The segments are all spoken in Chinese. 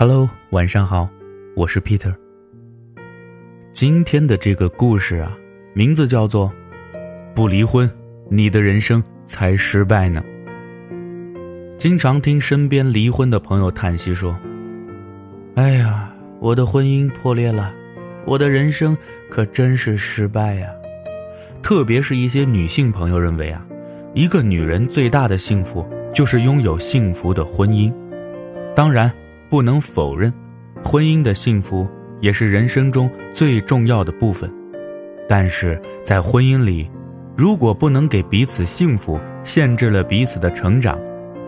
Hello，晚上好，我是 Peter。今天的这个故事啊，名字叫做“不离婚，你的人生才失败呢”。经常听身边离婚的朋友叹息说：“哎呀，我的婚姻破裂了，我的人生可真是失败呀。”特别是一些女性朋友认为啊，一个女人最大的幸福就是拥有幸福的婚姻。当然。不能否认，婚姻的幸福也是人生中最重要的部分。但是在婚姻里，如果不能给彼此幸福，限制了彼此的成长，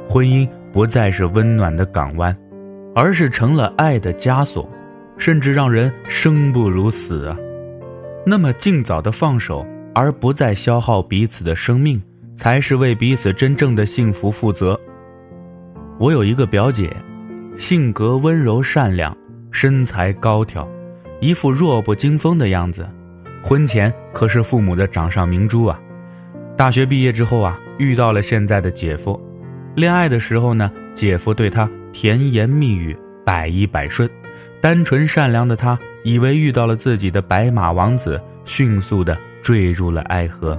婚姻不再是温暖的港湾，而是成了爱的枷锁，甚至让人生不如死啊！那么，尽早的放手，而不再消耗彼此的生命，才是为彼此真正的幸福负责。我有一个表姐。性格温柔善良，身材高挑，一副弱不禁风的样子。婚前可是父母的掌上明珠啊。大学毕业之后啊，遇到了现在的姐夫。恋爱的时候呢，姐夫对她甜言蜜语，百依百顺。单纯善良的她，以为遇到了自己的白马王子，迅速的坠入了爱河。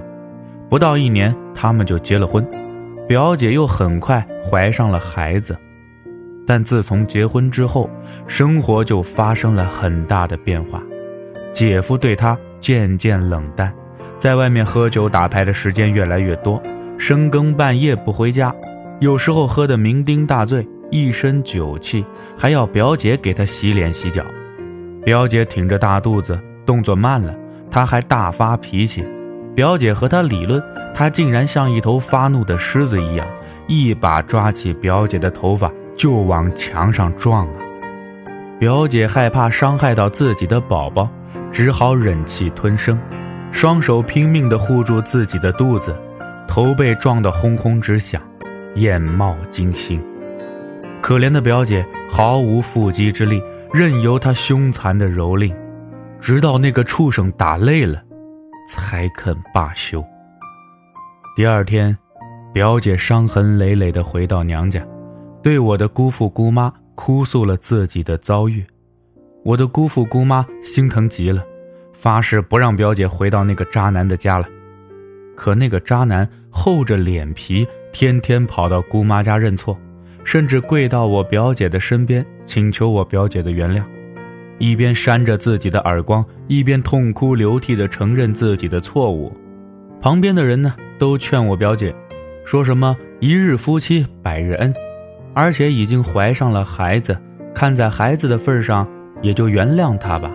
不到一年，他们就结了婚。表姐又很快怀上了孩子。但自从结婚之后，生活就发生了很大的变化。姐夫对她渐渐冷淡，在外面喝酒打牌的时间越来越多，深更半夜不回家，有时候喝得酩酊大醉，一身酒气，还要表姐给他洗脸洗脚。表姐挺着大肚子，动作慢了，他还大发脾气。表姐和他理论，他竟然像一头发怒的狮子一样，一把抓起表姐的头发。就往墙上撞啊！表姐害怕伤害到自己的宝宝，只好忍气吞声，双手拼命地护住自己的肚子，头被撞得轰轰直响，眼冒金星。可怜的表姐毫无缚鸡之力，任由他凶残的蹂躏，直到那个畜生打累了，才肯罢休。第二天，表姐伤痕累累地回到娘家。对我的姑父姑妈哭诉了自己的遭遇，我的姑父姑妈心疼极了，发誓不让表姐回到那个渣男的家了。可那个渣男厚着脸皮，天天跑到姑妈家认错，甚至跪到我表姐的身边请求我表姐的原谅，一边扇着自己的耳光，一边痛哭流涕地承认自己的错误。旁边的人呢，都劝我表姐，说什么一日夫妻百日恩。而且已经怀上了孩子，看在孩子的份上，也就原谅他吧。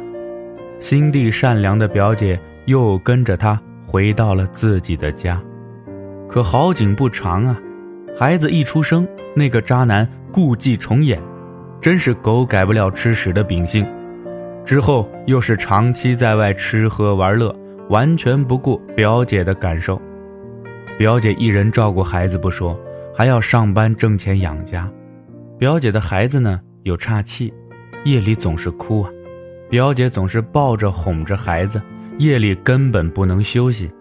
心地善良的表姐又跟着他回到了自己的家。可好景不长啊，孩子一出生，那个渣男故伎重演，真是狗改不了吃屎的秉性。之后又是长期在外吃喝玩乐，完全不顾表姐的感受。表姐一人照顾孩子不说。还要上班挣钱养家，表姐的孩子呢有岔气，夜里总是哭啊，表姐总是抱着哄着孩子，夜里根本不能休息。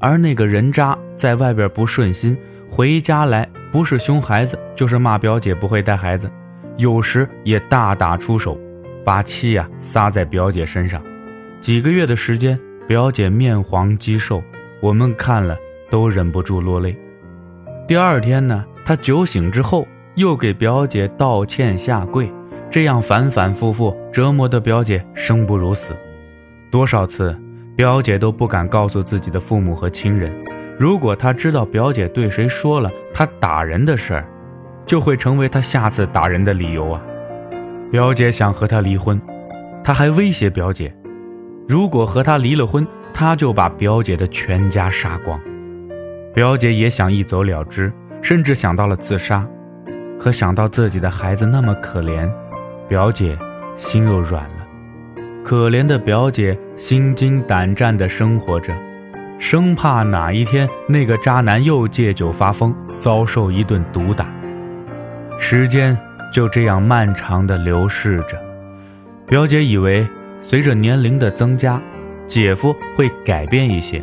而那个人渣在外边不顺心，回家来不是凶孩子，就是骂表姐不会带孩子，有时也大打出手，把气呀撒在表姐身上。几个月的时间，表姐面黄肌瘦，我们看了都忍不住落泪。第二天呢，他酒醒之后又给表姐道歉下跪，这样反反复复折磨的表姐生不如死。多少次，表姐都不敢告诉自己的父母和亲人，如果他知道表姐对谁说了他打人的事儿，就会成为他下次打人的理由啊。表姐想和他离婚，他还威胁表姐，如果和他离了婚，他就把表姐的全家杀光。表姐也想一走了之，甚至想到了自杀，可想到自己的孩子那么可怜，表姐心又软了。可怜的表姐心惊胆战地生活着，生怕哪一天那个渣男又借酒发疯，遭受一顿毒打。时间就这样漫长地流逝着，表姐以为随着年龄的增加，姐夫会改变一些，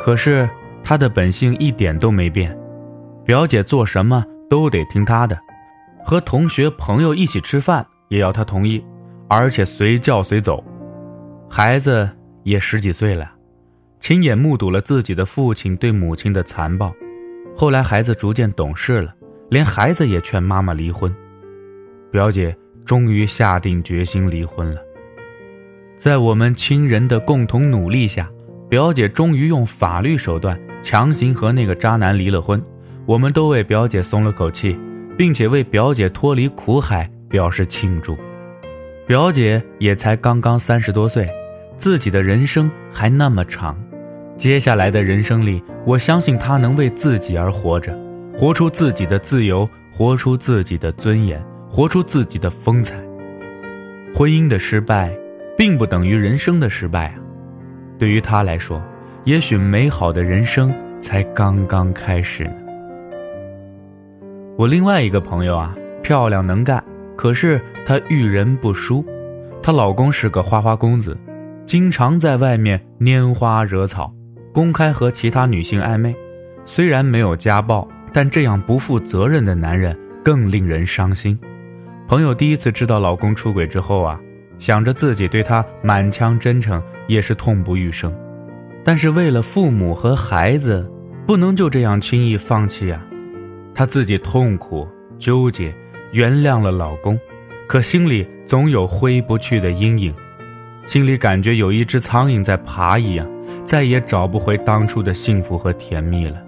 可是。他的本性一点都没变，表姐做什么都得听他的，和同学朋友一起吃饭也要他同意，而且随叫随走。孩子也十几岁了，亲眼目睹了自己的父亲对母亲的残暴。后来孩子逐渐懂事了，连孩子也劝妈妈离婚。表姐终于下定决心离婚了。在我们亲人的共同努力下，表姐终于用法律手段强行和那个渣男离了婚。我们都为表姐松了口气，并且为表姐脱离苦海表示庆祝。表姐也才刚刚三十多岁，自己的人生还那么长，接下来的人生里，我相信她能为自己而活着，活出自己的自由，活出自己的尊严，活出自己的风采。婚姻的失败，并不等于人生的失败啊！对于她来说，也许美好的人生才刚刚开始呢。我另外一个朋友啊，漂亮能干，可是她遇人不淑。她老公是个花花公子，经常在外面拈花惹草，公开和其他女性暧昧。虽然没有家暴，但这样不负责任的男人更令人伤心。朋友第一次知道老公出轨之后啊，想着自己对他满腔真诚，也是痛不欲生。但是为了父母和孩子，不能就这样轻易放弃啊。她自己痛苦纠结，原谅了老公，可心里总有挥不去的阴影，心里感觉有一只苍蝇在爬一样，再也找不回当初的幸福和甜蜜了。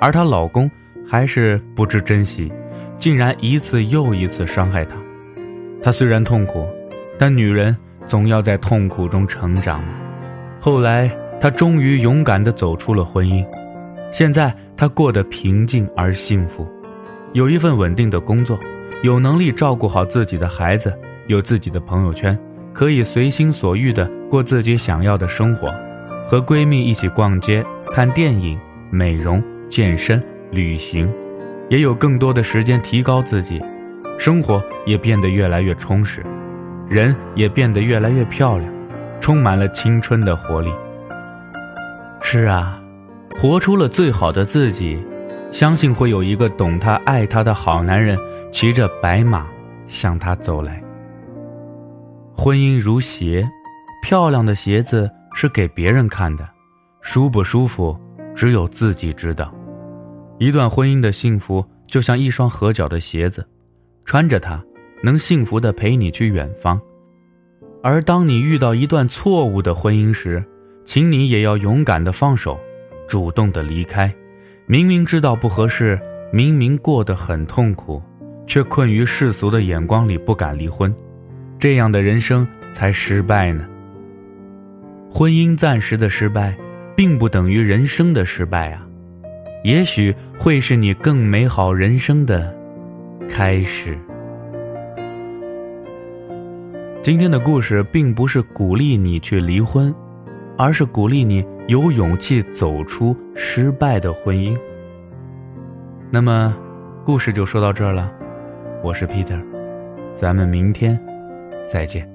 而她老公还是不知珍惜，竟然一次又一次伤害她。她虽然痛苦，但女人总要在痛苦中成长嘛。后来，她终于勇敢地走出了婚姻。现在她过得平静而幸福，有一份稳定的工作，有能力照顾好自己的孩子，有自己的朋友圈，可以随心所欲地过自己想要的生活，和闺蜜一起逛街、看电影、美容、健身、旅行，也有更多的时间提高自己，生活也变得越来越充实，人也变得越来越漂亮，充满了青春的活力。是啊。活出了最好的自己，相信会有一个懂她、爱她的好男人骑着白马向她走来。婚姻如鞋，漂亮的鞋子是给别人看的，舒不舒服只有自己知道。一段婚姻的幸福就像一双合脚的鞋子，穿着它能幸福的陪你去远方。而当你遇到一段错误的婚姻时，请你也要勇敢的放手。主动的离开，明明知道不合适，明明过得很痛苦，却困于世俗的眼光里不敢离婚，这样的人生才失败呢。婚姻暂时的失败，并不等于人生的失败啊，也许会是你更美好人生的开始。今天的故事并不是鼓励你去离婚，而是鼓励你。有勇气走出失败的婚姻。那么，故事就说到这儿了。我是 Peter，咱们明天再见。